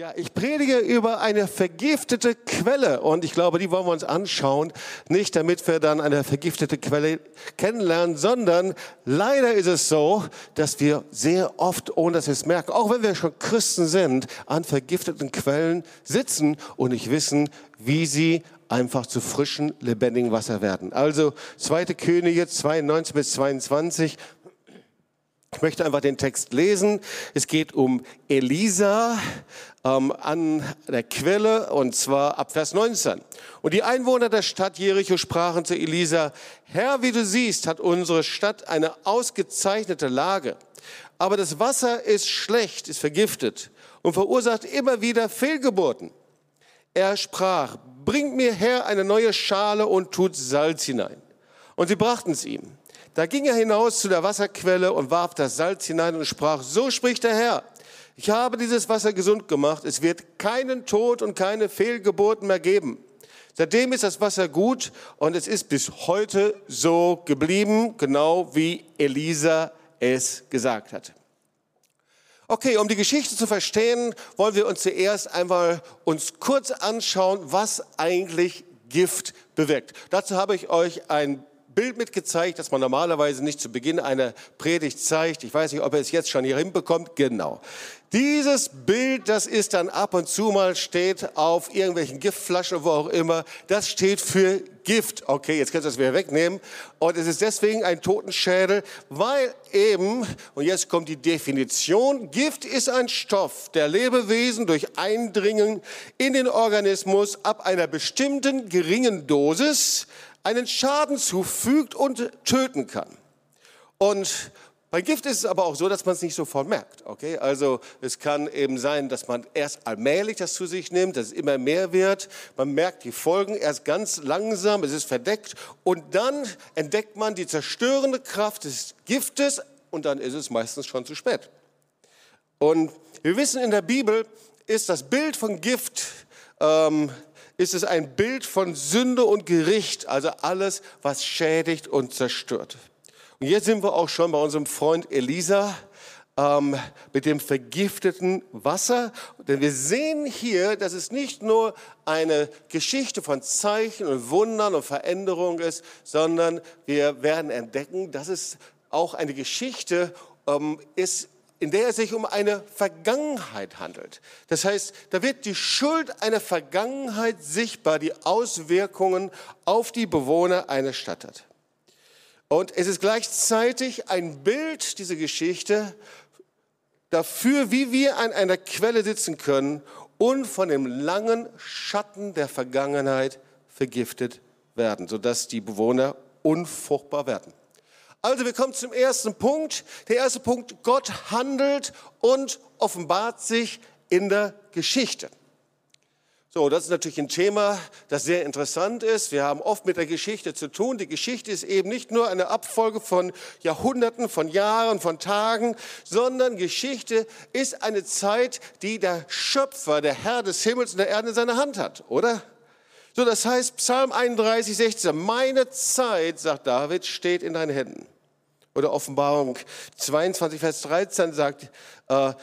Ja, ich predige über eine vergiftete Quelle und ich glaube, die wollen wir uns anschauen. Nicht damit wir dann eine vergiftete Quelle kennenlernen, sondern leider ist es so, dass wir sehr oft, ohne dass wir es merken, auch wenn wir schon Christen sind, an vergifteten Quellen sitzen und nicht wissen, wie sie einfach zu frischen, lebendigen Wasser werden. Also 2. Könige 2, 19 bis 22. Ich möchte einfach den Text lesen. Es geht um Elisa ähm, an der Quelle und zwar ab Vers 19. Und die Einwohner der Stadt Jericho sprachen zu Elisa, Herr, wie du siehst, hat unsere Stadt eine ausgezeichnete Lage. Aber das Wasser ist schlecht, ist vergiftet und verursacht immer wieder Fehlgeburten. Er sprach, bringt mir her eine neue Schale und tut Salz hinein. Und sie brachten es ihm. Da ging er hinaus zu der Wasserquelle und warf das Salz hinein und sprach, so spricht der Herr, ich habe dieses Wasser gesund gemacht, es wird keinen Tod und keine Fehlgeburten mehr geben. Seitdem ist das Wasser gut und es ist bis heute so geblieben, genau wie Elisa es gesagt hat. Okay, um die Geschichte zu verstehen, wollen wir uns zuerst einmal uns kurz anschauen, was eigentlich Gift bewirkt. Dazu habe ich euch ein Bild mitgezeigt, das man normalerweise nicht zu Beginn einer Predigt zeigt. Ich weiß nicht, ob er es jetzt schon hier hinbekommt. Genau. Dieses Bild, das ist dann ab und zu mal steht auf irgendwelchen Giftflaschen, wo auch immer. Das steht für Gift. Okay, jetzt könnt ihr das wieder wegnehmen. Und es ist deswegen ein Totenschädel, weil eben, und jetzt kommt die Definition, Gift ist ein Stoff, der Lebewesen durch Eindringen in den Organismus ab einer bestimmten geringen Dosis einen Schaden zufügt und töten kann. Und bei Gift ist es aber auch so, dass man es nicht sofort merkt. Okay? Also es kann eben sein, dass man erst allmählich das zu sich nimmt, dass es immer mehr wird. Man merkt die Folgen erst ganz langsam, es ist verdeckt und dann entdeckt man die zerstörende Kraft des Giftes und dann ist es meistens schon zu spät. Und wir wissen in der Bibel ist das Bild von Gift ähm, ist es ein Bild von Sünde und Gericht, also alles, was schädigt und zerstört. Und jetzt sind wir auch schon bei unserem Freund Elisa ähm, mit dem vergifteten Wasser. Denn wir sehen hier, dass es nicht nur eine Geschichte von Zeichen und Wundern und Veränderung ist, sondern wir werden entdecken, dass es auch eine Geschichte ähm, ist, in der es sich um eine Vergangenheit handelt. Das heißt, da wird die Schuld einer Vergangenheit sichtbar, die Auswirkungen auf die Bewohner einer Stadt hat. Und es ist gleichzeitig ein Bild, diese Geschichte, dafür, wie wir an einer Quelle sitzen können und von dem langen Schatten der Vergangenheit vergiftet werden, sodass die Bewohner unfruchtbar werden. Also wir kommen zum ersten Punkt. Der erste Punkt, Gott handelt und offenbart sich in der Geschichte. So, das ist natürlich ein Thema, das sehr interessant ist. Wir haben oft mit der Geschichte zu tun. Die Geschichte ist eben nicht nur eine Abfolge von Jahrhunderten, von Jahren, von Tagen, sondern Geschichte ist eine Zeit, die der Schöpfer, der Herr des Himmels und der Erde in seiner Hand hat, oder? So, das heißt, Psalm 31, 16, meine Zeit, sagt David, steht in deinen Händen. Oder Offenbarung 22, Vers 13 sagt, äh, äh,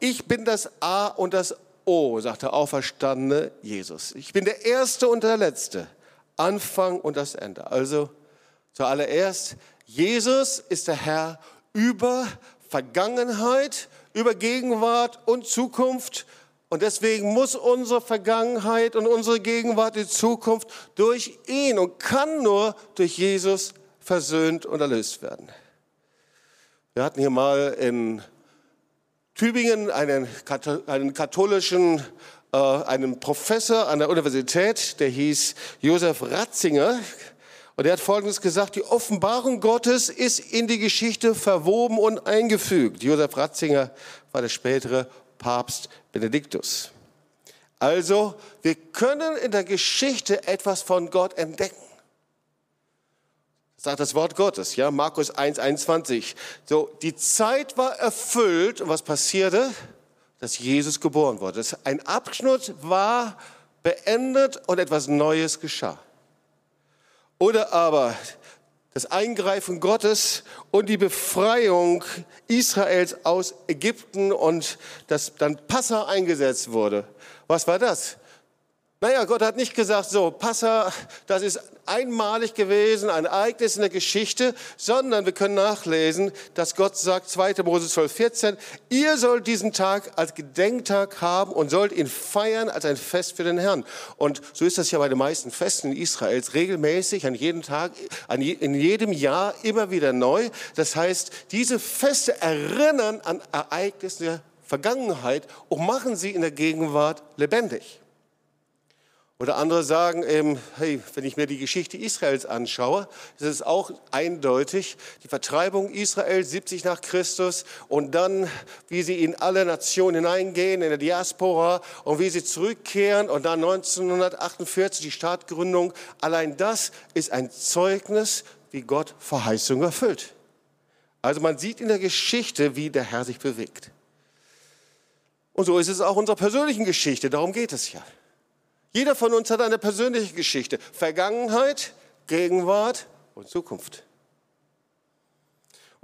ich bin das A und das O, sagt der auferstandene Jesus. Ich bin der Erste und der Letzte, Anfang und das Ende. Also zuallererst, Jesus ist der Herr über Vergangenheit, über Gegenwart und Zukunft und deswegen muss unsere Vergangenheit und unsere Gegenwart in Zukunft durch ihn und kann nur durch Jesus versöhnt und erlöst werden. Wir hatten hier mal in Tübingen einen, einen katholischen, äh, einen Professor an der Universität, der hieß Josef Ratzinger. Und er hat Folgendes gesagt, die Offenbarung Gottes ist in die Geschichte verwoben und eingefügt. Josef Ratzinger war der spätere Papst Benediktus. Also, wir können in der Geschichte etwas von Gott entdecken. Sagt das Wort Gottes, ja, Markus 1, 21. So, die Zeit war erfüllt und was passierte? Dass Jesus geboren wurde. Ein Abschnitt war beendet und etwas Neues geschah. Oder aber das Eingreifen Gottes und die Befreiung Israels aus Ägypten und dass dann Passa eingesetzt wurde. Was war das? Naja, Gott hat nicht gesagt, so, Passa, das ist einmalig gewesen, ein Ereignis in der Geschichte, sondern wir können nachlesen, dass Gott sagt, 2. Mose 12, 14, ihr sollt diesen Tag als Gedenktag haben und sollt ihn feiern als ein Fest für den Herrn. Und so ist das ja bei den meisten Festen in Israels regelmäßig, an jedem Tag, an je, in jedem Jahr immer wieder neu. Das heißt, diese Feste erinnern an Ereignisse der Vergangenheit und machen sie in der Gegenwart lebendig. Oder andere sagen eben, hey, wenn ich mir die Geschichte Israels anschaue, ist es auch eindeutig, die Vertreibung Israels 70 nach Christus und dann, wie sie in alle Nationen hineingehen, in der Diaspora und wie sie zurückkehren und dann 1948 die Staatgründung. Allein das ist ein Zeugnis, wie Gott Verheißung erfüllt. Also man sieht in der Geschichte, wie der Herr sich bewegt. Und so ist es auch in unserer persönlichen Geschichte, darum geht es ja. Jeder von uns hat eine persönliche Geschichte. Vergangenheit, Gegenwart und Zukunft.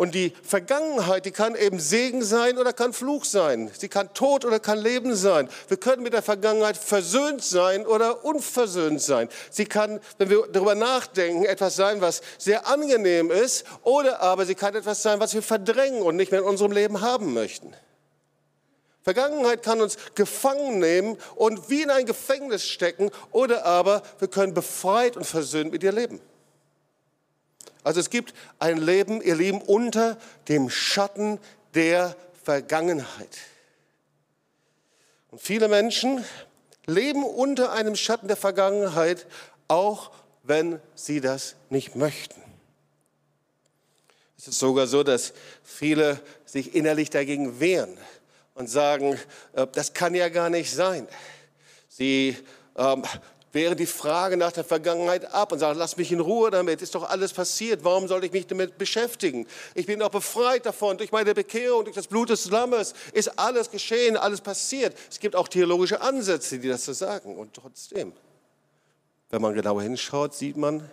Und die Vergangenheit, die kann eben Segen sein oder kann Fluch sein. Sie kann Tod oder kann Leben sein. Wir können mit der Vergangenheit versöhnt sein oder unversöhnt sein. Sie kann, wenn wir darüber nachdenken, etwas sein, was sehr angenehm ist, oder aber sie kann etwas sein, was wir verdrängen und nicht mehr in unserem Leben haben möchten. Vergangenheit kann uns gefangen nehmen und wie in ein Gefängnis stecken oder aber wir können befreit und versöhnt mit ihr leben. Also es gibt ein Leben, ihr Lieben, unter dem Schatten der Vergangenheit. Und viele Menschen leben unter einem Schatten der Vergangenheit, auch wenn sie das nicht möchten. Es ist sogar so, dass viele sich innerlich dagegen wehren und sagen, äh, das kann ja gar nicht sein. Sie ähm, wehren die Frage nach der Vergangenheit ab und sagen, lass mich in Ruhe damit, ist doch alles passiert, warum soll ich mich damit beschäftigen? Ich bin doch befreit davon, durch meine Bekehrung, durch das Blut des Lammes ist alles geschehen, alles passiert. Es gibt auch theologische Ansätze, die das so sagen und trotzdem, wenn man genauer hinschaut, sieht man,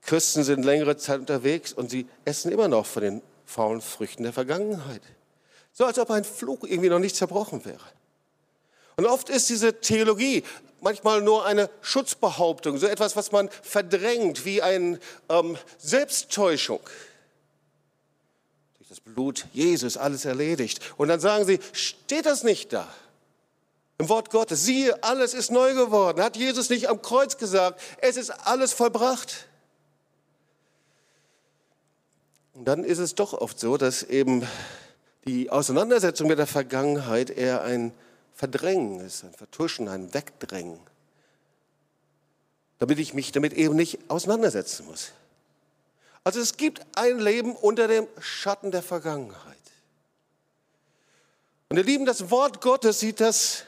Christen sind längere Zeit unterwegs und sie essen immer noch von den faulen Früchten der Vergangenheit. So als ob ein Fluch irgendwie noch nicht zerbrochen wäre. Und oft ist diese Theologie manchmal nur eine Schutzbehauptung, so etwas, was man verdrängt, wie eine ähm, Selbsttäuschung. Durch das Blut Jesus alles erledigt. Und dann sagen sie, steht das nicht da? Im Wort Gottes, siehe, alles ist neu geworden. Hat Jesus nicht am Kreuz gesagt, es ist alles vollbracht? Und dann ist es doch oft so, dass eben die Auseinandersetzung mit der Vergangenheit eher ein Verdrängen ist, ein Vertuschen, ein Wegdrängen, damit ich mich damit eben nicht auseinandersetzen muss. Also es gibt ein Leben unter dem Schatten der Vergangenheit. Und ihr Lieben, das Wort Gottes sieht das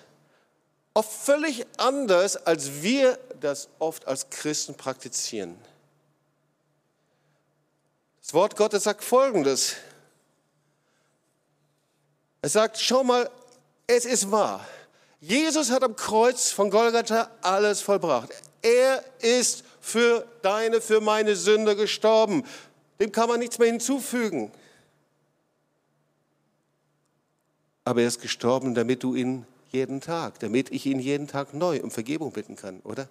oft völlig anders, als wir das oft als Christen praktizieren. Das Wort Gottes sagt Folgendes. Es sagt, schau mal, es ist wahr. Jesus hat am Kreuz von Golgatha alles vollbracht. Er ist für deine, für meine Sünde gestorben. Dem kann man nichts mehr hinzufügen. Aber er ist gestorben, damit du ihn jeden Tag, damit ich ihn jeden Tag neu um Vergebung bitten kann, oder?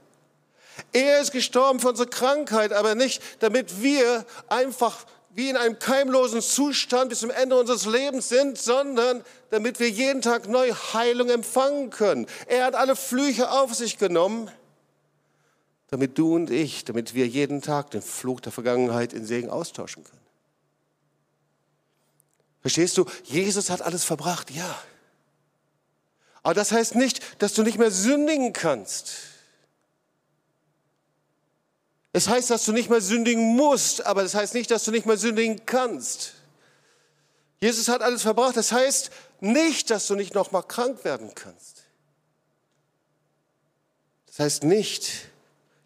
Er ist gestorben für unsere Krankheit, aber nicht, damit wir einfach wie in einem keimlosen Zustand bis zum Ende unseres Lebens sind, sondern damit wir jeden Tag neu Heilung empfangen können. Er hat alle Flüche auf sich genommen, damit du und ich, damit wir jeden Tag den Fluch der Vergangenheit in Segen austauschen können. Verstehst du? Jesus hat alles verbracht, ja. Aber das heißt nicht, dass du nicht mehr sündigen kannst. Es heißt, dass du nicht mehr sündigen musst, aber das heißt nicht, dass du nicht mehr sündigen kannst. Jesus hat alles verbracht. Das heißt nicht, dass du nicht noch mal krank werden kannst. Das heißt nicht,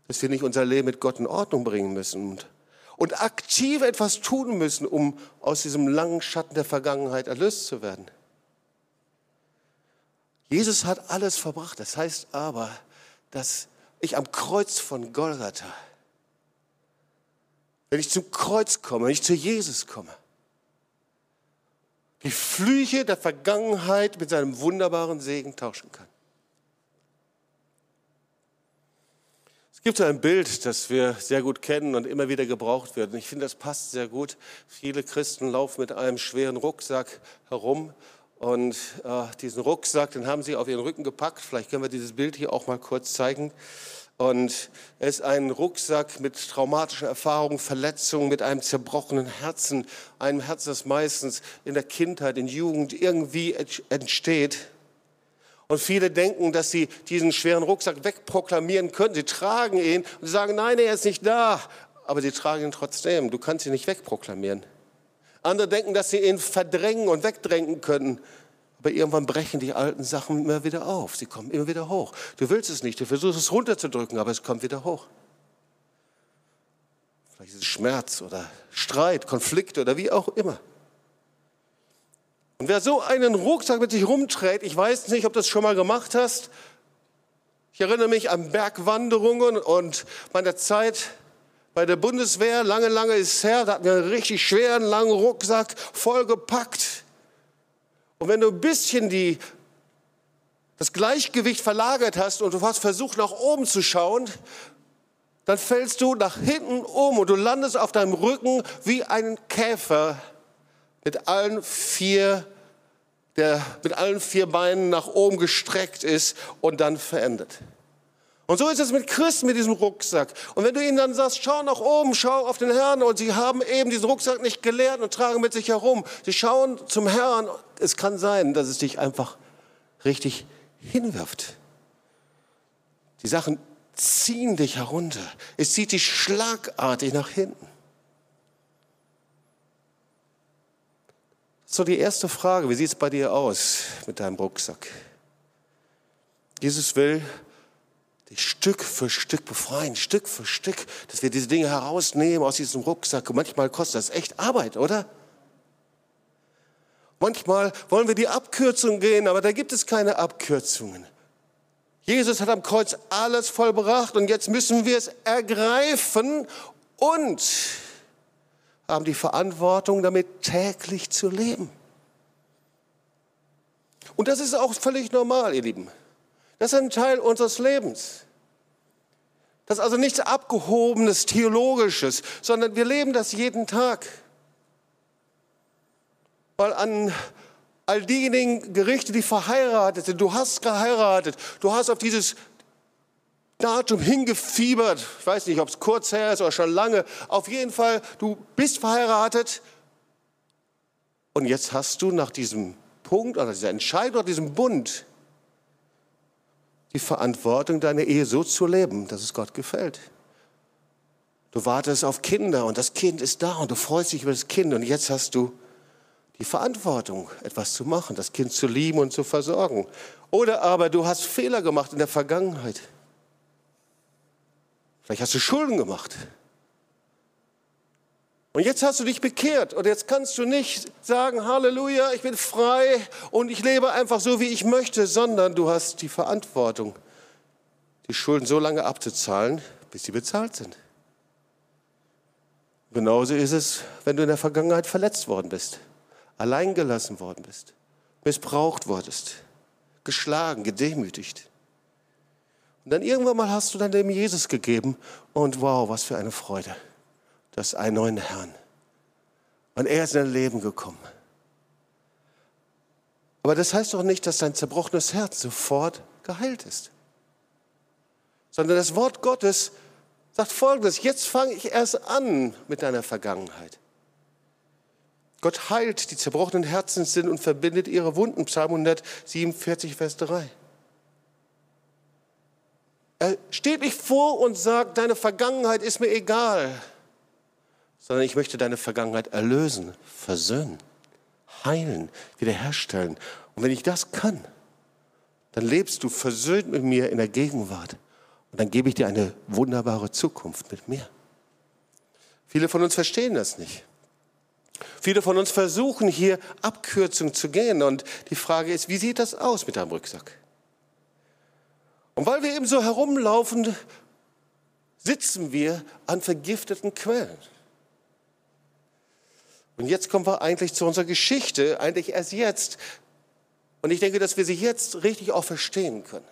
dass wir nicht unser Leben mit Gott in Ordnung bringen müssen und, und aktiv etwas tun müssen, um aus diesem langen Schatten der Vergangenheit erlöst zu werden. Jesus hat alles verbracht. Das heißt aber, dass ich am Kreuz von Golgatha wenn ich zum Kreuz komme, wenn ich zu Jesus komme, die Flüche der Vergangenheit mit seinem wunderbaren Segen tauschen kann. Es gibt ein Bild, das wir sehr gut kennen und immer wieder gebraucht wird. Und ich finde, das passt sehr gut. Viele Christen laufen mit einem schweren Rucksack herum. Und äh, diesen Rucksack, den haben sie auf ihren Rücken gepackt. Vielleicht können wir dieses Bild hier auch mal kurz zeigen. Und es ist ein Rucksack mit traumatischen Erfahrungen, Verletzungen, mit einem zerbrochenen Herzen, einem Herz, das meistens in der Kindheit, in Jugend irgendwie entsteht. Und viele denken, dass sie diesen schweren Rucksack wegproklamieren können. Sie tragen ihn und sagen, nein, er ist nicht da. Aber sie tragen ihn trotzdem. Du kannst ihn nicht wegproklamieren. Andere denken, dass sie ihn verdrängen und wegdrängen können. Aber irgendwann brechen die alten Sachen immer wieder auf. Sie kommen immer wieder hoch. Du willst es nicht, du versuchst es runterzudrücken, aber es kommt wieder hoch. Vielleicht ist es Schmerz oder Streit, Konflikte oder wie auch immer. Und wer so einen Rucksack mit sich rumträgt, ich weiß nicht, ob du das schon mal gemacht hast. Ich erinnere mich an Bergwanderungen und meiner Zeit bei der Bundeswehr, lange, lange ist es her, da hatten wir einen richtig schweren, langen Rucksack vollgepackt. Und wenn du ein bisschen die, das Gleichgewicht verlagert hast und du hast versucht, nach oben zu schauen, dann fällst du nach hinten um und du landest auf deinem Rücken wie ein Käfer mit allen vier, der mit allen vier Beinen nach oben gestreckt ist und dann verendet. Und so ist es mit Christen mit diesem Rucksack. Und wenn du ihnen dann sagst, schau nach oben, schau auf den Herrn, und sie haben eben diesen Rucksack nicht gelernt und tragen mit sich herum. Sie schauen zum Herrn. Es kann sein, dass es dich einfach richtig hinwirft. Die Sachen ziehen dich herunter. Es zieht dich schlagartig nach hinten. So, die erste Frage, wie sieht es bei dir aus mit deinem Rucksack? Jesus will dich Stück für Stück befreien, Stück für Stück, dass wir diese Dinge herausnehmen aus diesem Rucksack. Und manchmal kostet das echt Arbeit, oder? Manchmal wollen wir die Abkürzung gehen, aber da gibt es keine Abkürzungen. Jesus hat am Kreuz alles vollbracht und jetzt müssen wir es ergreifen und haben die Verantwortung, damit täglich zu leben. Und das ist auch völlig normal, ihr Lieben. Das ist ein Teil unseres Lebens. Das ist also nichts Abgehobenes, Theologisches, sondern wir leben das jeden Tag. Weil an all diejenigen Gerichte, die verheiratet sind, du hast geheiratet, du hast auf dieses Datum hingefiebert. Ich weiß nicht, ob es kurz her ist oder schon lange. Auf jeden Fall, du bist verheiratet. Und jetzt hast du nach diesem Punkt oder dieser Entscheidung, diesem Bund, die Verantwortung, deine Ehe so zu leben, dass es Gott gefällt. Du wartest auf Kinder und das Kind ist da und du freust dich über das Kind und jetzt hast du die Verantwortung, etwas zu machen, das Kind zu lieben und zu versorgen. Oder aber du hast Fehler gemacht in der Vergangenheit. Vielleicht hast du Schulden gemacht. Und jetzt hast du dich bekehrt und jetzt kannst du nicht sagen, Halleluja, ich bin frei und ich lebe einfach so, wie ich möchte, sondern du hast die Verantwortung, die Schulden so lange abzuzahlen, bis sie bezahlt sind. Genauso ist es, wenn du in der Vergangenheit verletzt worden bist, alleingelassen worden bist, missbraucht wurdest, geschlagen, gedemütigt. Und dann irgendwann mal hast du dein Leben Jesus gegeben und wow, was für eine Freude. Du hast einen neuen Herrn. Und er ist in dein Leben gekommen. Aber das heißt doch nicht, dass dein zerbrochenes Herz sofort geheilt ist. Sondern das Wort Gottes sagt folgendes, jetzt fange ich erst an mit deiner Vergangenheit. Gott heilt die zerbrochenen Herzen sind und verbindet ihre Wunden. Psalm 147, Vers 3. Er steht nicht vor und sagt, deine Vergangenheit ist mir egal, sondern ich möchte deine Vergangenheit erlösen, versöhnen, heilen, wiederherstellen. Und wenn ich das kann, dann lebst du versöhnt mit mir in der Gegenwart. Und dann gebe ich dir eine wunderbare Zukunft mit mir. Viele von uns verstehen das nicht. Viele von uns versuchen hier Abkürzung zu gehen. Und die Frage ist, wie sieht das aus mit deinem Rucksack? Und weil wir eben so herumlaufen, sitzen wir an vergifteten Quellen. Und jetzt kommen wir eigentlich zu unserer Geschichte, eigentlich erst jetzt. Und ich denke, dass wir sie jetzt richtig auch verstehen können.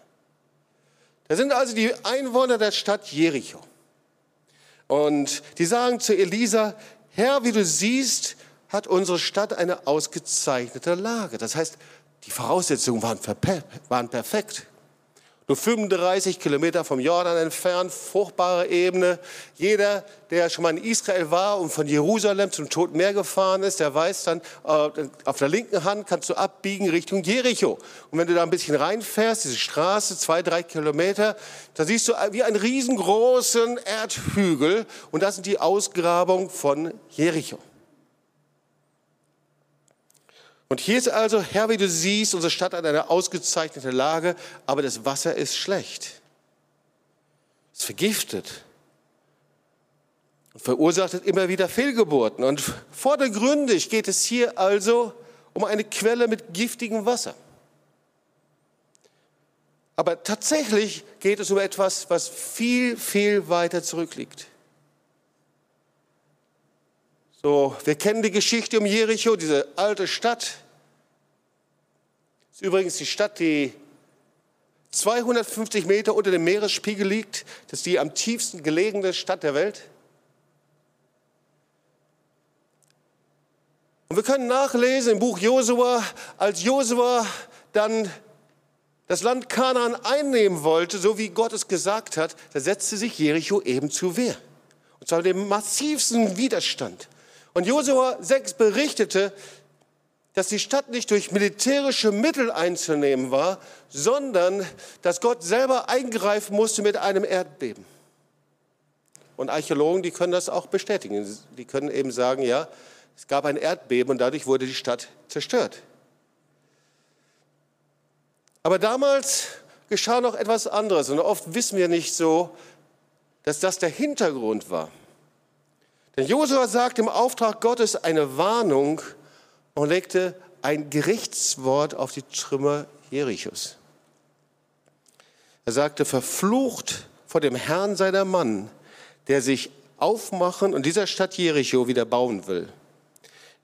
Da sind also die Einwohner der Stadt Jericho. Und die sagen zu Elisa, Herr, wie du siehst, hat unsere Stadt eine ausgezeichnete Lage. Das heißt, die Voraussetzungen waren, waren perfekt. Nur 35 Kilometer vom Jordan entfernt, fruchtbare Ebene. Jeder, der schon mal in Israel war und von Jerusalem zum Toten Meer gefahren ist, der weiß dann, äh, auf der linken Hand kannst du abbiegen Richtung Jericho. Und wenn du da ein bisschen reinfährst, diese Straße, zwei, drei Kilometer, da siehst du wie einen riesengroßen Erdhügel. Und das sind die Ausgrabungen von Jericho. Und hier ist also, Herr, wie du siehst, unsere Stadt hat eine ausgezeichnete Lage, aber das Wasser ist schlecht. Es vergiftet und verursacht immer wieder Fehlgeburten. Und vordergründig geht es hier also um eine Quelle mit giftigem Wasser. Aber tatsächlich geht es um etwas, was viel, viel weiter zurückliegt. So, wir kennen die Geschichte um Jericho, diese alte Stadt. Das ist übrigens die Stadt, die 250 Meter unter dem Meeresspiegel liegt. Das ist die am tiefsten gelegene Stadt der Welt. Und wir können nachlesen im Buch Josua, als Josua dann das Land Kanaan einnehmen wollte, so wie Gott es gesagt hat, da setzte sich Jericho eben zur Wehr. Und zwar dem massivsten Widerstand. Und Josua 6 berichtete, dass die Stadt nicht durch militärische Mittel einzunehmen war, sondern dass Gott selber eingreifen musste mit einem Erdbeben. Und Archäologen, die können das auch bestätigen. Die können eben sagen, ja, es gab ein Erdbeben und dadurch wurde die Stadt zerstört. Aber damals geschah noch etwas anderes und oft wissen wir nicht so, dass das der Hintergrund war. Denn Josua sagt im Auftrag Gottes eine Warnung und legte ein Gerichtswort auf die Trümmer Jerichos. Er sagte, verflucht vor dem Herrn seiner Mann, der sich aufmachen und dieser Stadt Jericho wieder bauen will.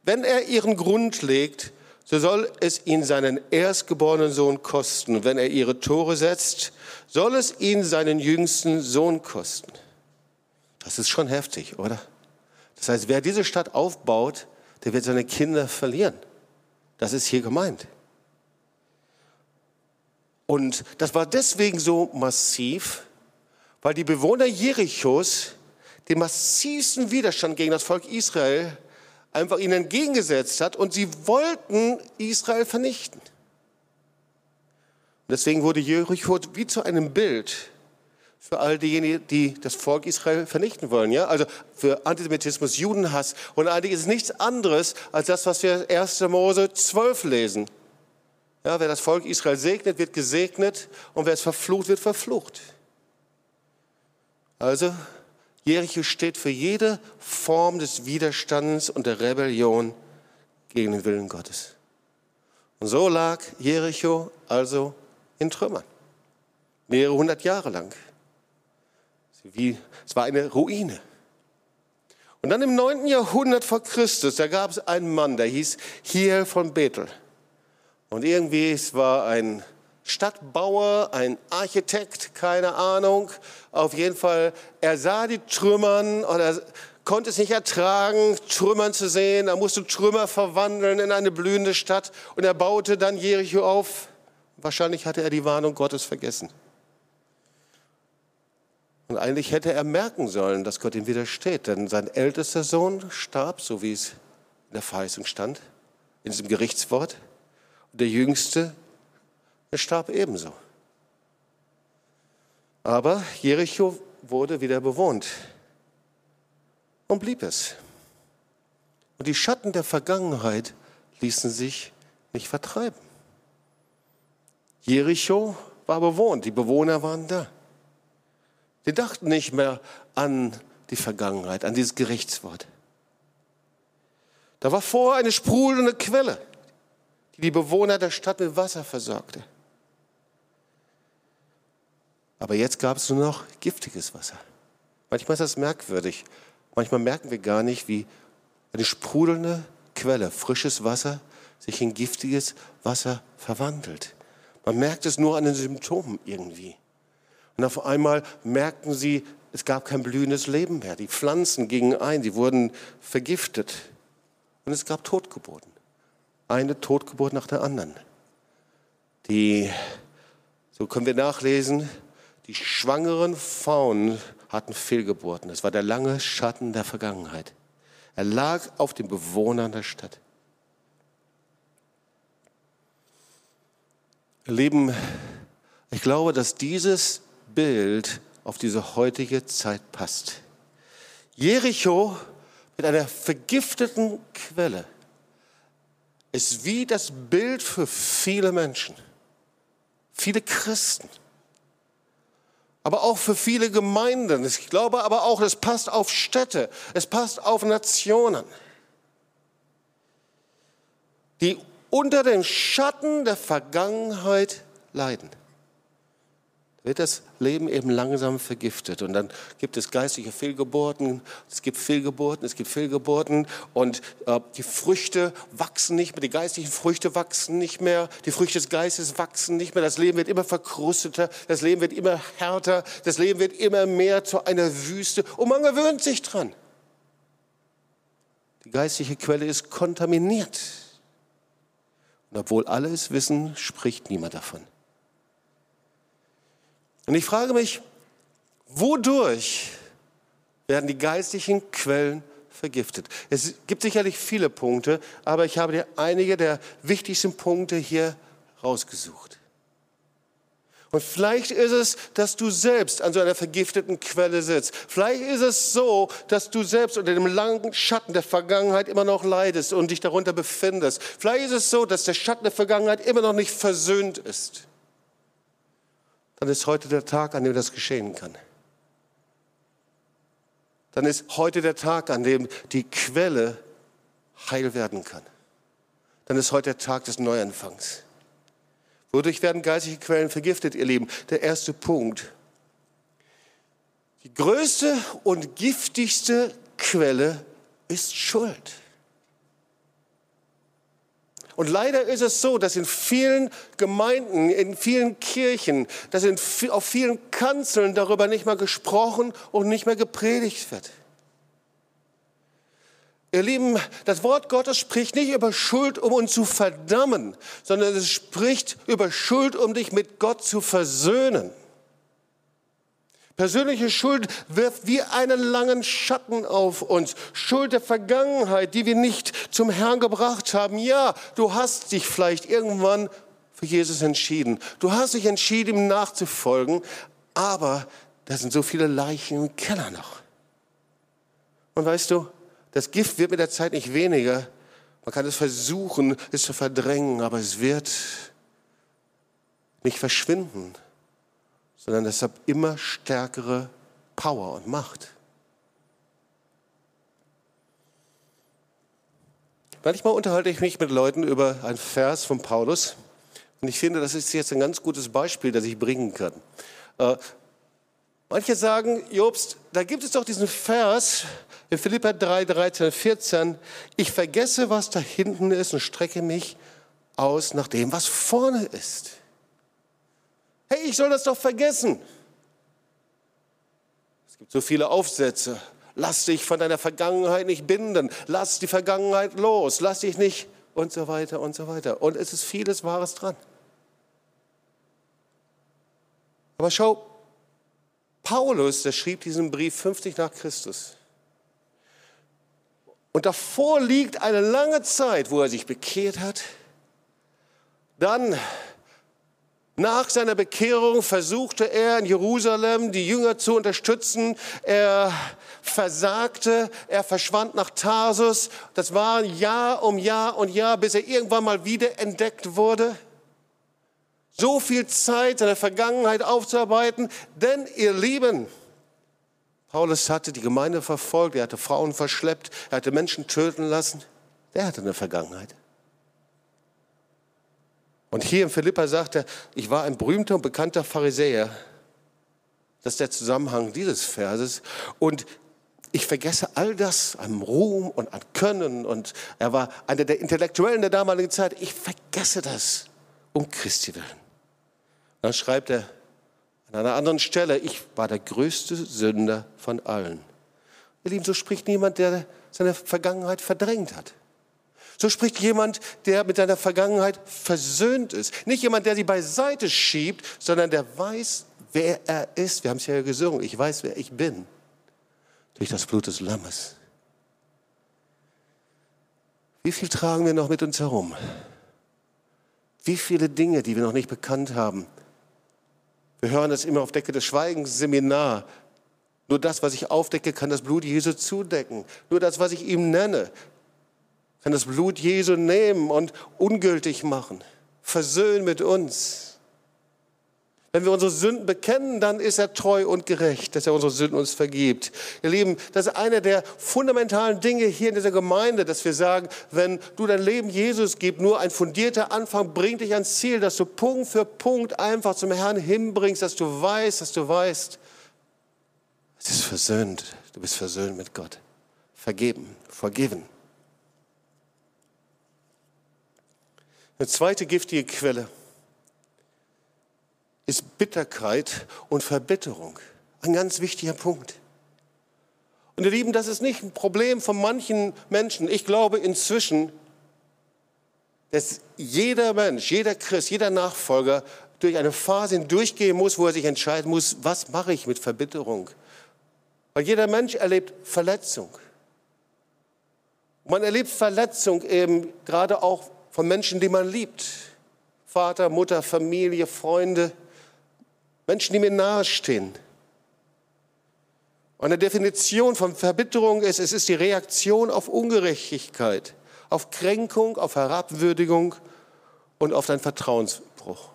Wenn er ihren Grund legt, so soll es ihn seinen erstgeborenen Sohn kosten. Wenn er ihre Tore setzt, soll es ihn seinen jüngsten Sohn kosten. Das ist schon heftig, oder? Das heißt, wer diese Stadt aufbaut, der wird seine Kinder verlieren. Das ist hier gemeint. Und das war deswegen so massiv, weil die Bewohner Jerichos den massivsten Widerstand gegen das Volk Israel einfach ihnen entgegengesetzt hat und sie wollten Israel vernichten. Deswegen wurde Jericho wie zu einem Bild für all diejenigen, die das Volk Israel vernichten wollen. Ja? Also für Antisemitismus, Judenhass und eigentlich ist es nichts anderes als das, was wir 1. Mose 12 lesen. Ja, wer das Volk Israel segnet, wird gesegnet und wer es verflucht, wird verflucht. Also Jericho steht für jede Form des Widerstands und der Rebellion gegen den Willen Gottes. Und so lag Jericho also in Trümmern, mehrere hundert Jahre lang. Wie, es war eine Ruine. Und dann im 9. Jahrhundert vor Christus, da gab es einen Mann, der hieß Hiel von Bethel. Und irgendwie, es war ein Stadtbauer, ein Architekt, keine Ahnung. Auf jeden Fall, er sah die Trümmern und er konnte es nicht ertragen, Trümmern zu sehen. Er musste Trümmer verwandeln in eine blühende Stadt und er baute dann Jericho auf. Wahrscheinlich hatte er die Warnung Gottes vergessen. Und eigentlich hätte er merken sollen, dass Gott ihm widersteht, denn sein ältester Sohn starb, so wie es in der Verheißung stand, in diesem Gerichtswort. Und der jüngste, er starb ebenso. Aber Jericho wurde wieder bewohnt und blieb es. Und die Schatten der Vergangenheit ließen sich nicht vertreiben. Jericho war bewohnt, die Bewohner waren da. Die dachten nicht mehr an die Vergangenheit, an dieses Gerichtswort. Da war vorher eine sprudelnde Quelle, die die Bewohner der Stadt mit Wasser versorgte. Aber jetzt gab es nur noch giftiges Wasser. Manchmal ist das merkwürdig. Manchmal merken wir gar nicht, wie eine sprudelnde Quelle, frisches Wasser, sich in giftiges Wasser verwandelt. Man merkt es nur an den Symptomen irgendwie. Und auf einmal merkten sie, es gab kein blühendes Leben mehr. Die Pflanzen gingen ein, sie wurden vergiftet. Und es gab Totgeburten. Eine Totgeburt nach der anderen. Die, so können wir nachlesen, die schwangeren Frauen hatten Fehlgeburten. Es war der lange Schatten der Vergangenheit. Er lag auf den Bewohnern der Stadt. Lieben, ich glaube, dass dieses Bild auf diese heutige Zeit passt. Jericho mit einer vergifteten Quelle ist wie das Bild für viele Menschen, viele Christen, aber auch für viele Gemeinden. Ich glaube aber auch, es passt auf Städte, es passt auf Nationen, die unter dem Schatten der Vergangenheit leiden wird das Leben eben langsam vergiftet. Und dann gibt es geistliche Fehlgeburten, es gibt Fehlgeburten, es gibt Fehlgeburten und äh, die Früchte wachsen nicht mehr, die geistlichen Früchte wachsen nicht mehr, die Früchte des Geistes wachsen nicht mehr, das Leben wird immer verkrusteter, das Leben wird immer härter, das Leben wird immer mehr zu einer Wüste und man gewöhnt sich dran. Die geistliche Quelle ist kontaminiert. Und obwohl alle es wissen, spricht niemand davon. Und ich frage mich, wodurch werden die geistlichen Quellen vergiftet? Es gibt sicherlich viele Punkte, aber ich habe dir einige der wichtigsten Punkte hier rausgesucht. Und vielleicht ist es, dass du selbst an so einer vergifteten Quelle sitzt. Vielleicht ist es so, dass du selbst unter dem langen Schatten der Vergangenheit immer noch leidest und dich darunter befindest. Vielleicht ist es so, dass der Schatten der Vergangenheit immer noch nicht versöhnt ist dann ist heute der Tag, an dem das geschehen kann. Dann ist heute der Tag, an dem die Quelle heil werden kann. Dann ist heute der Tag des Neuanfangs. Wodurch werden geistige Quellen vergiftet, ihr Lieben? Der erste Punkt. Die größte und giftigste Quelle ist Schuld. Und leider ist es so, dass in vielen Gemeinden, in vielen Kirchen, dass in, auf vielen Kanzeln darüber nicht mehr gesprochen und nicht mehr gepredigt wird. Ihr Lieben, das Wort Gottes spricht nicht über Schuld, um uns zu verdammen, sondern es spricht über Schuld, um dich mit Gott zu versöhnen. Persönliche Schuld wirft wie einen langen Schatten auf uns. Schuld der Vergangenheit, die wir nicht zum Herrn gebracht haben. Ja, du hast dich vielleicht irgendwann für Jesus entschieden. Du hast dich entschieden, ihm nachzufolgen. Aber da sind so viele Leichen im Keller noch. Und weißt du, das Gift wird mit der Zeit nicht weniger. Man kann es versuchen, es zu verdrängen, aber es wird nicht verschwinden sondern deshalb immer stärkere Power und Macht. Manchmal unterhalte ich mich mit Leuten über einen Vers von Paulus und ich finde, das ist jetzt ein ganz gutes Beispiel, das ich bringen kann. Äh, manche sagen, Jobst, da gibt es doch diesen Vers in Philippa 3, 13, 14, ich vergesse, was da hinten ist und strecke mich aus nach dem, was vorne ist. Hey, ich soll das doch vergessen. Es gibt so viele Aufsätze. Lass dich von deiner Vergangenheit nicht binden. Lass die Vergangenheit los. Lass dich nicht und so weiter und so weiter. Und es ist vieles Wahres dran. Aber schau, Paulus, der schrieb diesen Brief 50 nach Christus. Und davor liegt eine lange Zeit, wo er sich bekehrt hat. Dann nach seiner Bekehrung versuchte er in Jerusalem die Jünger zu unterstützen. Er versagte, er verschwand nach Tarsus. Das war Jahr um Jahr und Jahr, bis er irgendwann mal wieder entdeckt wurde. So viel Zeit, seine Vergangenheit aufzuarbeiten. Denn ihr Lieben, Paulus hatte die Gemeinde verfolgt, er hatte Frauen verschleppt, er hatte Menschen töten lassen. Er hatte eine Vergangenheit. Und hier in Philippa sagt er, ich war ein berühmter und bekannter Pharisäer. Das ist der Zusammenhang dieses Verses. Und ich vergesse all das an Ruhm und an Können und er war einer der Intellektuellen der damaligen Zeit. Ich vergesse das um Christi willen. Dann schreibt er an einer anderen Stelle, ich war der größte Sünder von allen. Ihr Lieben, so spricht niemand, der seine Vergangenheit verdrängt hat. So spricht jemand, der mit seiner Vergangenheit versöhnt ist. Nicht jemand, der sie beiseite schiebt, sondern der weiß, wer er ist. Wir haben es ja gesungen. Ich weiß, wer ich bin. Durch das Blut des Lammes. Wie viel tragen wir noch mit uns herum? Wie viele Dinge, die wir noch nicht bekannt haben. Wir hören das immer auf Decke des Schweigens Seminar. Nur das, was ich aufdecke, kann das Blut Jesu zudecken. Nur das, was ich ihm nenne, kann das Blut Jesu nehmen und ungültig machen. Versöhnen mit uns. Wenn wir unsere Sünden bekennen, dann ist er treu und gerecht, dass er unsere Sünden uns vergibt. Ihr Lieben, das ist eine der fundamentalen Dinge hier in dieser Gemeinde, dass wir sagen, wenn du dein Leben Jesus gibst, nur ein fundierter Anfang bringt dich ans Ziel, dass du Punkt für Punkt einfach zum Herrn hinbringst, dass du weißt, dass du weißt, es ist versöhnt, du bist versöhnt mit Gott. Vergeben, forgiven. Eine zweite giftige Quelle ist Bitterkeit und Verbitterung. Ein ganz wichtiger Punkt. Und ihr Lieben, das ist nicht ein Problem von manchen Menschen. Ich glaube inzwischen, dass jeder Mensch, jeder Christ, jeder Nachfolger durch eine Phase hindurchgehen muss, wo er sich entscheiden muss, was mache ich mit Verbitterung? Weil jeder Mensch erlebt Verletzung. Man erlebt Verletzung eben gerade auch von Menschen, die man liebt. Vater, Mutter, Familie, Freunde. Menschen, die mir nahestehen. Eine Definition von Verbitterung ist, es ist die Reaktion auf Ungerechtigkeit, auf Kränkung, auf Herabwürdigung und auf deinen Vertrauensbruch.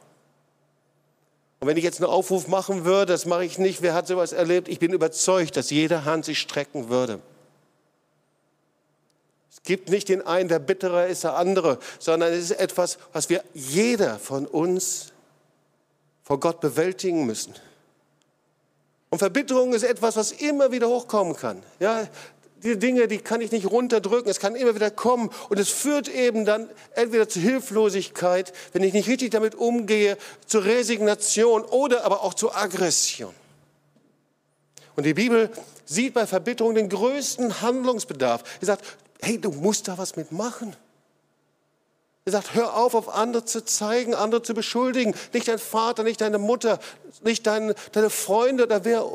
Und wenn ich jetzt einen Aufruf machen würde, das mache ich nicht, wer hat sowas erlebt? Ich bin überzeugt, dass jede Hand sich strecken würde. Es gibt nicht den einen, der bitterer ist, der andere, sondern es ist etwas, was wir jeder von uns vor Gott bewältigen müssen. Und Verbitterung ist etwas, was immer wieder hochkommen kann. Ja, die Dinge, die kann ich nicht runterdrücken. Es kann immer wieder kommen. Und es führt eben dann entweder zu Hilflosigkeit, wenn ich nicht richtig damit umgehe, zur Resignation oder aber auch zur Aggression. Und die Bibel sieht bei Verbitterung den größten Handlungsbedarf. Sie sagt, hey, du musst da was mitmachen. Er sagt, hör auf, auf andere zu zeigen, andere zu beschuldigen. Nicht dein Vater, nicht deine Mutter, nicht dein, deine Freunde, oder wer,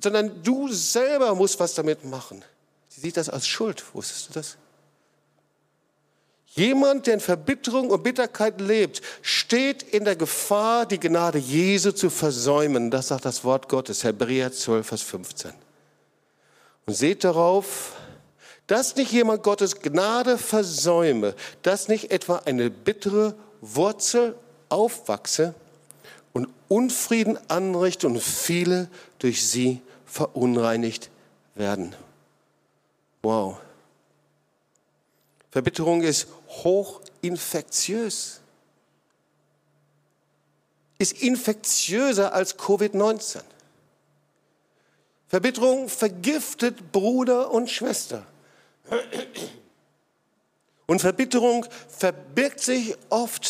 sondern du selber musst was damit machen. Sie sieht das als Schuld. Wusstest du das? Jemand, der in Verbitterung und Bitterkeit lebt, steht in der Gefahr, die Gnade Jesu zu versäumen. Das sagt das Wort Gottes, Hebräer 12, Vers 15. Und seht darauf, dass nicht jemand Gottes Gnade versäume, dass nicht etwa eine bittere Wurzel aufwachse und Unfrieden anrichte und viele durch sie verunreinigt werden. Wow. Verbitterung ist hochinfektiös. Ist infektiöser als Covid-19. Verbitterung vergiftet Bruder und Schwester. Und Verbitterung verbirgt sich oft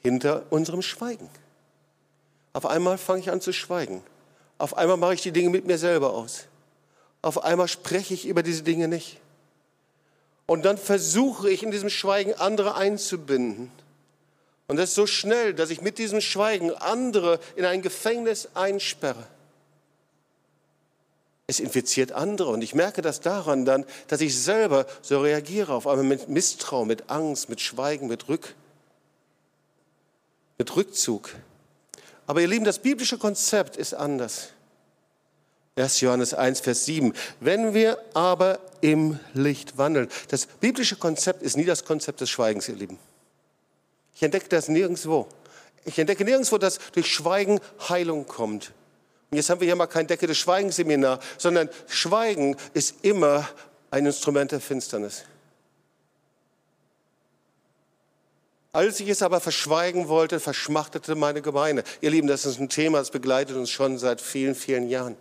hinter unserem Schweigen. Auf einmal fange ich an zu schweigen. Auf einmal mache ich die Dinge mit mir selber aus. Auf einmal spreche ich über diese Dinge nicht. Und dann versuche ich in diesem Schweigen andere einzubinden. Und das ist so schnell, dass ich mit diesem Schweigen andere in ein Gefängnis einsperre es infiziert andere. Und ich merke das daran dann, dass ich selber so reagiere, auf einmal mit Misstrauen, mit Angst, mit Schweigen, mit, Rück, mit Rückzug. Aber ihr Lieben, das biblische Konzept ist anders. 1. Johannes 1, Vers 7. Wenn wir aber im Licht wandeln. Das biblische Konzept ist nie das Konzept des Schweigens, ihr Lieben. Ich entdecke das nirgendwo. Ich entdecke nirgendwo, dass durch Schweigen Heilung kommt. Jetzt haben wir hier mal kein Decke des Schweigens-Seminar, sondern Schweigen ist immer ein Instrument der Finsternis. Als ich es aber verschweigen wollte, verschmachtete meine Gemeinde. Ihr Lieben, das ist ein Thema, das begleitet uns schon seit vielen, vielen Jahren.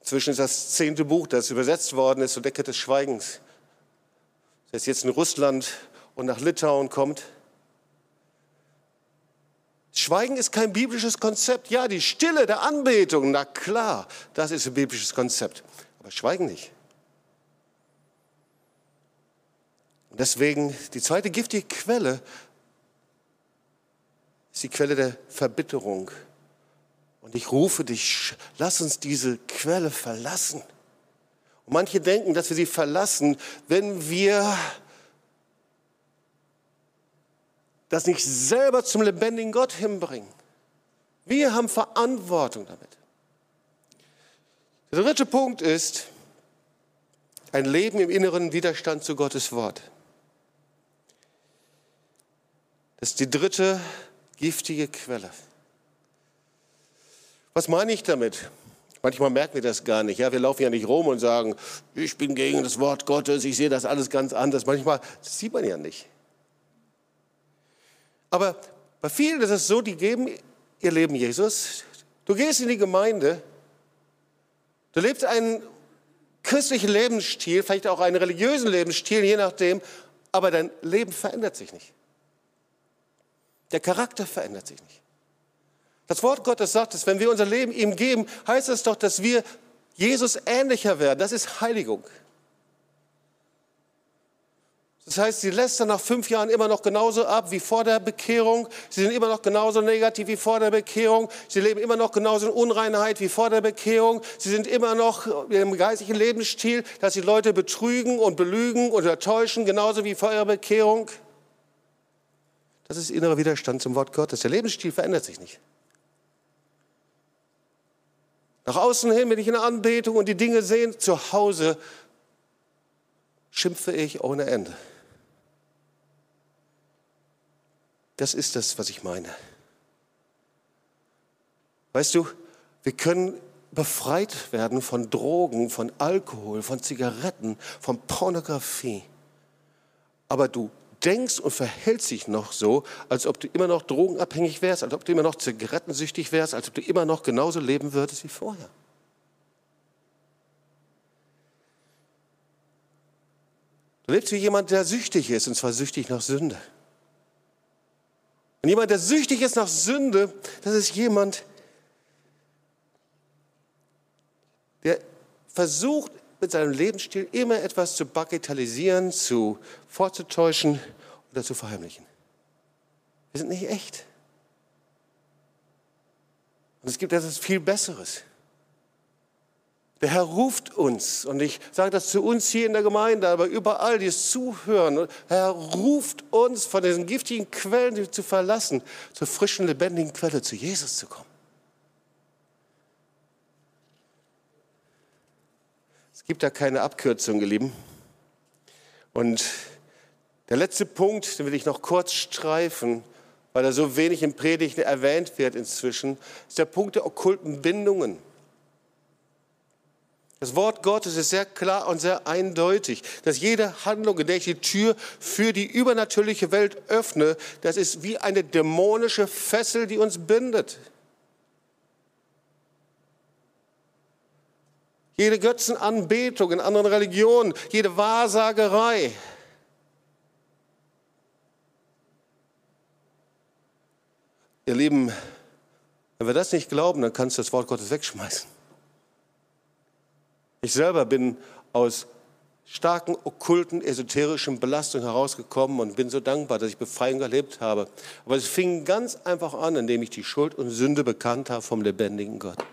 Zwischen ist das zehnte Buch, das übersetzt worden ist, zur Decke des Schweigens, das jetzt in Russland und nach Litauen kommt. Schweigen ist kein biblisches Konzept. Ja, die Stille der Anbetung, na klar, das ist ein biblisches Konzept. Aber Schweigen nicht. Und deswegen die zweite giftige Quelle ist die Quelle der Verbitterung. Und ich rufe dich, lass uns diese Quelle verlassen. Und manche denken, dass wir sie verlassen, wenn wir das nicht selber zum lebendigen Gott hinbringen. Wir haben Verantwortung damit. Der dritte Punkt ist ein Leben im inneren Widerstand zu Gottes Wort. Das ist die dritte giftige Quelle. Was meine ich damit? Manchmal merken wir das gar nicht. Ja, wir laufen ja nicht rum und sagen, ich bin gegen das Wort Gottes, ich sehe das alles ganz anders. Manchmal sieht man ja nicht. Aber bei vielen ist es so, die geben ihr Leben Jesus. Du gehst in die Gemeinde, du lebst einen christlichen Lebensstil, vielleicht auch einen religiösen Lebensstil, je nachdem, aber dein Leben verändert sich nicht. Der Charakter verändert sich nicht. Das Wort Gottes sagt es, wenn wir unser Leben ihm geben, heißt es doch, dass wir Jesus ähnlicher werden. Das ist Heiligung. Das heißt, sie lässt dann nach fünf Jahren immer noch genauso ab wie vor der Bekehrung. Sie sind immer noch genauso negativ wie vor der Bekehrung. Sie leben immer noch genauso in Unreinheit wie vor der Bekehrung. Sie sind immer noch in einem geistlichen Lebensstil, dass sie Leute betrügen und belügen oder täuschen, genauso wie vor ihrer Bekehrung. Das ist innerer Widerstand zum Wort Gottes. Der Lebensstil verändert sich nicht. Nach außen hin bin ich in der Anbetung und die Dinge sehen, zu Hause schimpfe ich ohne Ende. Das ist das, was ich meine. Weißt du, wir können befreit werden von Drogen, von Alkohol, von Zigaretten, von Pornografie. Aber du denkst und verhältst dich noch so, als ob du immer noch drogenabhängig wärst, als ob du immer noch zigarettensüchtig wärst, als ob du immer noch genauso leben würdest wie vorher. Du lebst wie jemand, der süchtig ist, und zwar süchtig nach Sünde. Und jemand, der süchtig ist nach Sünde, das ist jemand, der versucht, mit seinem Lebensstil immer etwas zu bagatellisieren, zu vorzutäuschen oder zu verheimlichen. Wir sind nicht echt. Und es gibt etwas viel Besseres. Der Herr ruft uns, und ich sage das zu uns hier in der Gemeinde, aber überall, die es zuhören, Herr ruft uns von diesen giftigen Quellen zu verlassen, zur frischen, lebendigen Quelle, zu Jesus zu kommen. Es gibt da keine Abkürzung, ihr Lieben. Und der letzte Punkt, den will ich noch kurz streifen, weil er so wenig im Predigten erwähnt wird inzwischen, ist der Punkt der okkulten Bindungen. Das Wort Gottes ist sehr klar und sehr eindeutig, dass jede Handlung, in der ich die Tür für die übernatürliche Welt öffne, das ist wie eine dämonische Fessel, die uns bindet. jede Götzenanbetung in anderen Religionen, jede Wahrsagerei. Ihr Lieben, wenn wir das nicht glauben, dann kannst du das Wort Gottes wegschmeißen. Ich selber bin aus starken, okkulten, esoterischen Belastungen herausgekommen und bin so dankbar, dass ich Befreiung erlebt habe. Aber es fing ganz einfach an, indem ich die Schuld und Sünde bekannt habe vom lebendigen Gott.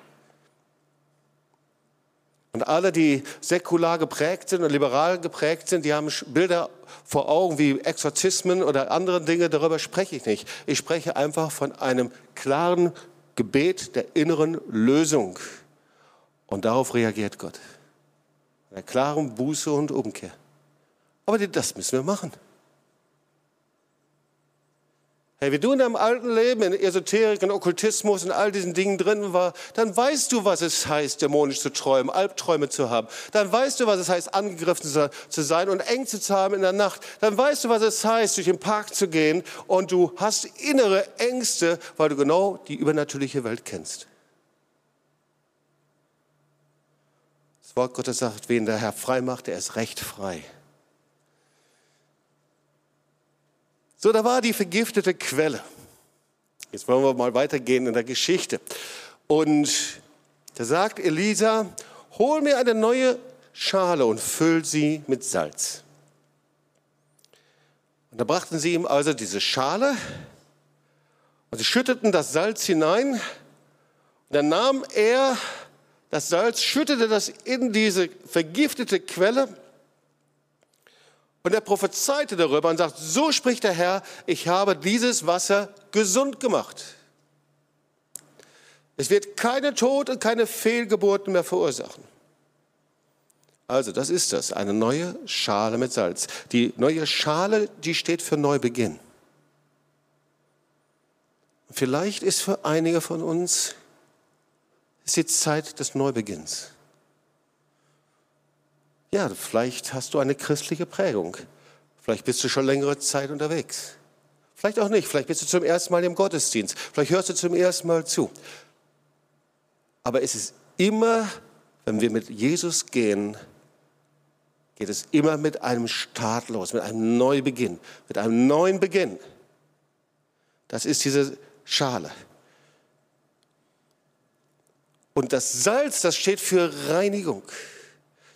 Und alle, die säkular geprägt sind und liberal geprägt sind, die haben Bilder vor Augen wie Exorzismen oder andere Dinge, darüber spreche ich nicht. Ich spreche einfach von einem klaren Gebet der inneren Lösung. Und darauf reagiert Gott. Einer klaren Buße und Umkehr. Aber das müssen wir machen. Hey, wie du in deinem alten Leben in Esoterik, in Okkultismus, in all diesen Dingen drin war, dann weißt du, was es heißt, dämonisch zu träumen, Albträume zu haben. Dann weißt du, was es heißt, angegriffen zu sein und Ängste zu haben in der Nacht. Dann weißt du, was es heißt, durch den Park zu gehen und du hast innere Ängste, weil du genau die übernatürliche Welt kennst. Wort Gottes sagt, wen der Herr frei macht, der ist recht frei. So, da war die vergiftete Quelle. Jetzt wollen wir mal weitergehen in der Geschichte. Und da sagt Elisa, hol mir eine neue Schale und füll sie mit Salz. Und da brachten sie ihm also diese Schale und sie schütteten das Salz hinein. Und dann nahm er das Salz, schüttete das in diese vergiftete Quelle und er prophezeite darüber und sagt, so spricht der Herr, ich habe dieses Wasser gesund gemacht. Es wird keine Tod und keine Fehlgeburten mehr verursachen. Also, das ist das, eine neue Schale mit Salz. Die neue Schale, die steht für Neubeginn. Vielleicht ist für einige von uns ist die Zeit des Neubeginns. Ja, vielleicht hast du eine christliche Prägung. Vielleicht bist du schon längere Zeit unterwegs. Vielleicht auch nicht. Vielleicht bist du zum ersten Mal im Gottesdienst. Vielleicht hörst du zum ersten Mal zu. Aber es ist immer, wenn wir mit Jesus gehen, geht es immer mit einem Start los, mit einem Neubeginn, mit einem neuen Beginn. Das ist diese Schale. Und das Salz, das steht für Reinigung.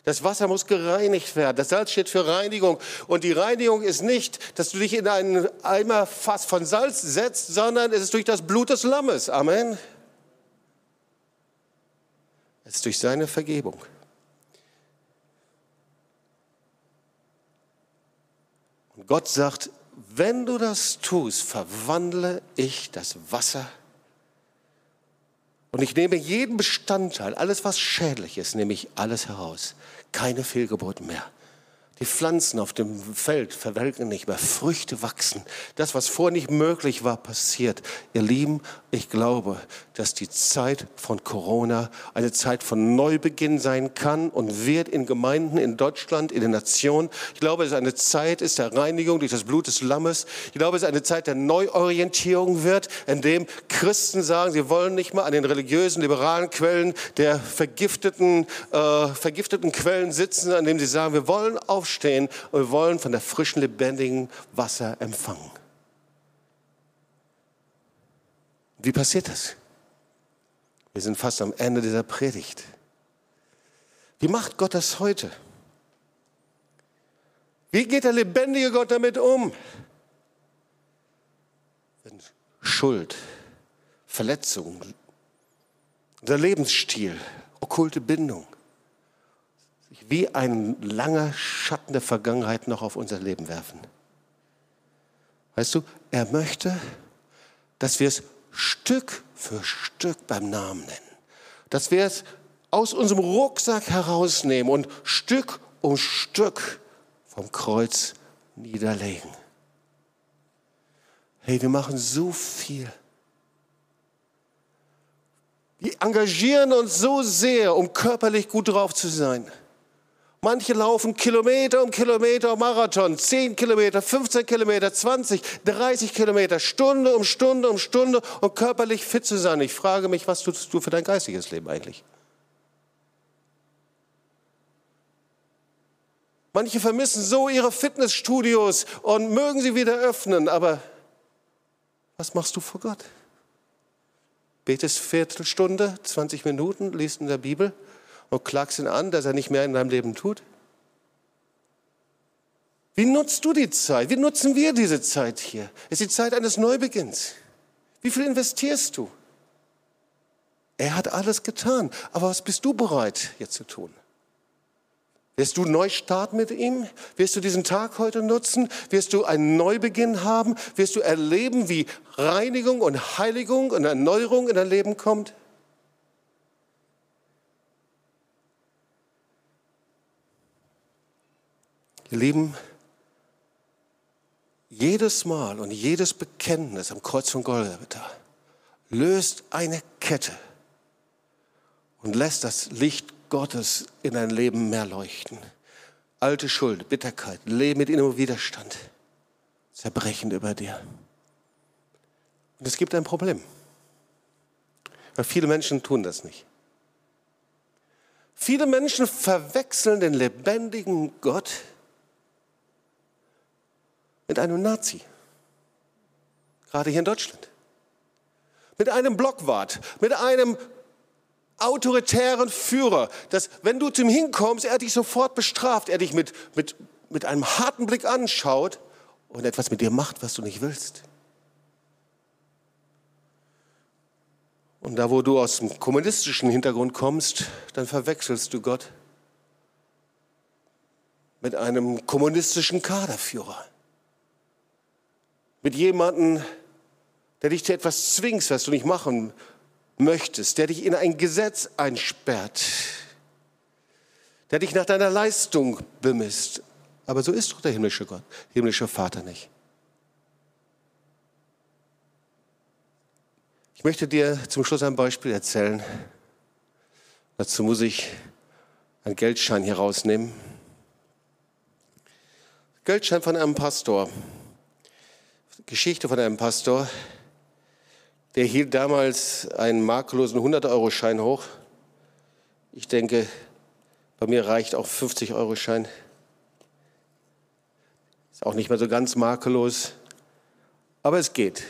Das Wasser muss gereinigt werden. Das Salz steht für Reinigung. Und die Reinigung ist nicht, dass du dich in einen Eimer von Salz setzt, sondern es ist durch das Blut des Lammes. Amen. Es ist durch seine Vergebung. Und Gott sagt, wenn du das tust, verwandle ich das Wasser und ich nehme jeden Bestandteil, alles was schädlich ist, nehme ich alles heraus. Keine Fehlgeburten mehr. Die Pflanzen auf dem Feld verwelken nicht mehr, Früchte wachsen. Das, was vorher nicht möglich war, passiert. Ihr Lieben, ich glaube, dass die Zeit von Corona eine Zeit von Neubeginn sein kann und wird in Gemeinden in Deutschland, in den Nationen. Ich glaube, es ist eine Zeit ist der Reinigung durch das Blut des Lammes. Ich glaube, es ist eine Zeit der Neuorientierung wird, in dem Christen sagen, sie wollen nicht mehr an den religiösen, liberalen Quellen der vergifteten, äh, vergifteten Quellen sitzen, an dem sie sagen, wir wollen auf aufstehen und wir wollen von der frischen, lebendigen Wasser empfangen. Wie passiert das? Wir sind fast am Ende dieser Predigt. Wie macht Gott das heute? Wie geht der lebendige Gott damit um? Wenn Schuld, Verletzung, unser Lebensstil, okkulte Bindung, wie ein langer Schatten der Vergangenheit noch auf unser Leben werfen. Weißt du, er möchte, dass wir es Stück für Stück beim Namen nennen. Dass wir es aus unserem Rucksack herausnehmen und Stück um Stück vom Kreuz niederlegen. Hey, wir machen so viel. Wir engagieren uns so sehr, um körperlich gut drauf zu sein. Manche laufen Kilometer um Kilometer Marathon, 10 Kilometer, 15 Kilometer, 20, 30 Kilometer, Stunde um Stunde um Stunde, um körperlich fit zu sein. Ich frage mich, was tust du für dein geistiges Leben eigentlich? Manche vermissen so ihre Fitnessstudios und mögen sie wieder öffnen, aber was machst du vor Gott? Betest Viertelstunde, 20 Minuten, liest in der Bibel und klagst ihn an, dass er nicht mehr in deinem Leben tut? Wie nutzt du die Zeit? Wie nutzen wir diese Zeit hier? Es ist die Zeit eines Neubeginns. Wie viel investierst du? Er hat alles getan. Aber was bist du bereit jetzt zu tun? Wirst du neu starten mit ihm? Wirst du diesen Tag heute nutzen? Wirst du einen Neubeginn haben? Wirst du erleben, wie Reinigung und Heiligung und Erneuerung in dein Leben kommt? Ihr Lieben, jedes Mal und jedes Bekenntnis am Kreuz von Golgatha löst eine Kette und lässt das Licht Gottes in dein Leben mehr leuchten. Alte Schuld, Bitterkeit, Leben mit innerem Widerstand, zerbrechen über dir. Und es gibt ein Problem, weil viele Menschen tun das nicht. Viele Menschen verwechseln den lebendigen Gott mit einem Nazi. Gerade hier in Deutschland. Mit einem Blockwart, mit einem autoritären Führer, dass wenn du zu ihm hinkommst, er dich sofort bestraft, er dich mit, mit, mit einem harten Blick anschaut und etwas mit dir macht, was du nicht willst. Und da, wo du aus dem kommunistischen Hintergrund kommst, dann verwechselst du Gott mit einem kommunistischen Kaderführer. Mit jemandem, der dich zu etwas zwingt, was du nicht machen möchtest, der dich in ein Gesetz einsperrt, der dich nach deiner Leistung bemisst. Aber so ist doch der himmlische Gott, himmlische Vater nicht. Ich möchte dir zum Schluss ein Beispiel erzählen. Dazu muss ich einen Geldschein hier rausnehmen. Geldschein von einem Pastor. Geschichte von einem Pastor. Der hielt damals einen makellosen 100-Euro-Schein hoch. Ich denke, bei mir reicht auch 50-Euro-Schein. Ist auch nicht mehr so ganz makellos, aber es geht.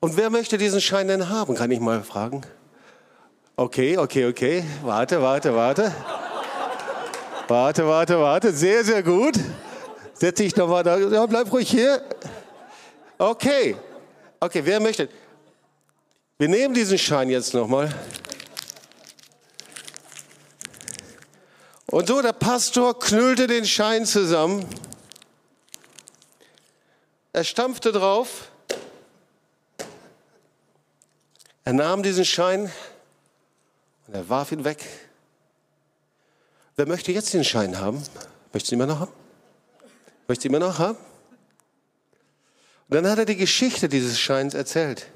Und wer möchte diesen Schein denn haben, kann ich mal fragen. Okay, okay, okay. Warte, warte, warte. Warte, warte, warte. Sehr, sehr gut. Setz dich nochmal da. Ja, bleib ruhig hier. Okay. Okay, wer möchte? Wir nehmen diesen Schein jetzt nochmal. Und so, der Pastor knüllte den Schein zusammen. Er stampfte drauf. Er nahm diesen Schein und er warf ihn weg. Wer möchte jetzt den Schein haben? Möchtest du ihn immer noch haben? Möchtest du ihn immer noch haben? Und dann hat er die Geschichte dieses Scheins erzählt.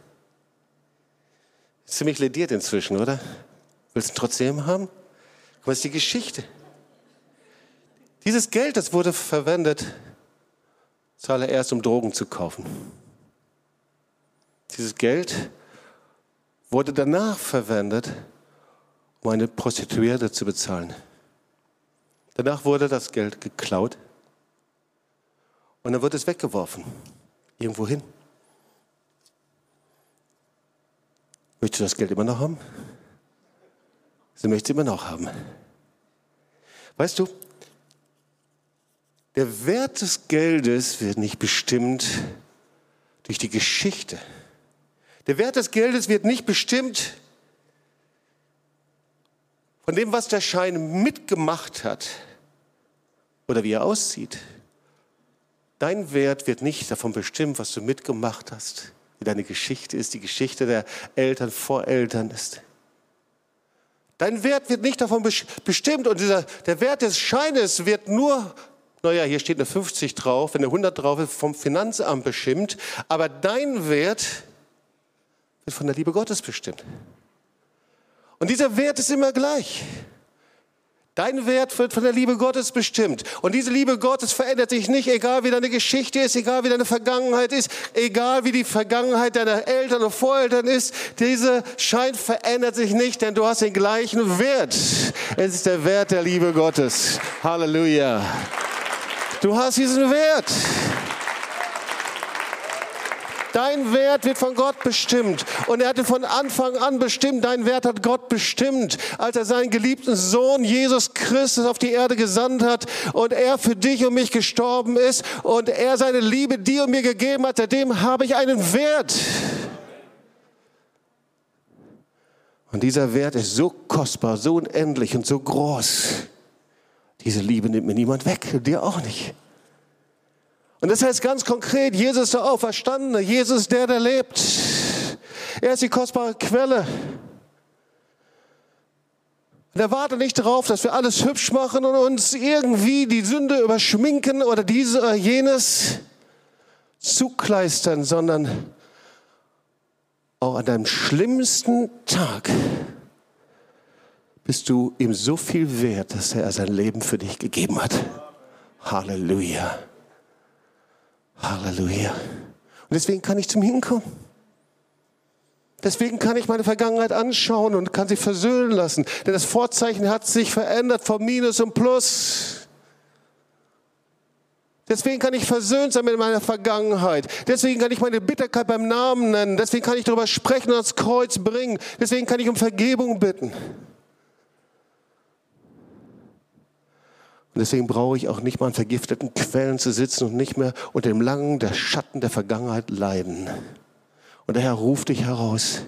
Ziemlich lediert inzwischen, oder? Willst du ihn trotzdem haben? Was ist die Geschichte? Dieses Geld, das wurde verwendet, zuallererst um Drogen zu kaufen. Dieses Geld wurde danach verwendet, um eine Prostituierte zu bezahlen. Danach wurde das Geld geklaut und dann wird es weggeworfen, irgendwo hin. Möchtest du das Geld immer noch haben? Sie möchte es immer noch haben. Weißt du, der Wert des Geldes wird nicht bestimmt durch die Geschichte, der Wert des Geldes wird nicht bestimmt von dem, was der Schein mitgemacht hat oder wie er aussieht. Dein Wert wird nicht davon bestimmt, was du mitgemacht hast, wie deine Geschichte ist, die Geschichte der Eltern vor Eltern ist. Dein Wert wird nicht davon bestimmt und dieser, der Wert des Scheines wird nur, naja, hier steht eine 50 drauf, wenn eine 100 drauf ist, vom Finanzamt bestimmt, aber dein Wert wird von der Liebe Gottes bestimmt. Und dieser Wert ist immer gleich. Dein Wert wird von der Liebe Gottes bestimmt. Und diese Liebe Gottes verändert sich nicht, egal wie deine Geschichte ist, egal wie deine Vergangenheit ist, egal wie die Vergangenheit deiner Eltern und Voreltern ist. Dieser Schein verändert sich nicht, denn du hast den gleichen Wert. Es ist der Wert der Liebe Gottes. Halleluja. Du hast diesen Wert. Dein Wert wird von Gott bestimmt. Und er hatte von Anfang an bestimmt, dein Wert hat Gott bestimmt, als er seinen geliebten Sohn Jesus Christus auf die Erde gesandt hat und er für dich und mich gestorben ist und er seine Liebe dir und mir gegeben hat. Seitdem habe ich einen Wert. Und dieser Wert ist so kostbar, so unendlich und so groß. Diese Liebe nimmt mir niemand weg, dir auch nicht. Und das heißt ganz konkret, Jesus ist der Auferstandene, Jesus der, der lebt. Er ist die kostbare Quelle. Und er wartet nicht darauf, dass wir alles hübsch machen und uns irgendwie die Sünde überschminken oder diese oder jenes zukleistern, sondern auch an deinem schlimmsten Tag bist du ihm so viel wert, dass er sein Leben für dich gegeben hat. Halleluja. Halleluja. Und deswegen kann ich zum Hinkommen. Deswegen kann ich meine Vergangenheit anschauen und kann sie versöhnen lassen. Denn das Vorzeichen hat sich verändert vom Minus und Plus. Deswegen kann ich versöhnt sein mit meiner Vergangenheit. Deswegen kann ich meine Bitterkeit beim Namen nennen. Deswegen kann ich darüber sprechen und ans Kreuz bringen. Deswegen kann ich um Vergebung bitten. Und deswegen brauche ich auch nicht mal an vergifteten Quellen zu sitzen und nicht mehr unter dem langen der Schatten der Vergangenheit leiden. Und der Herr ruft dich heraus.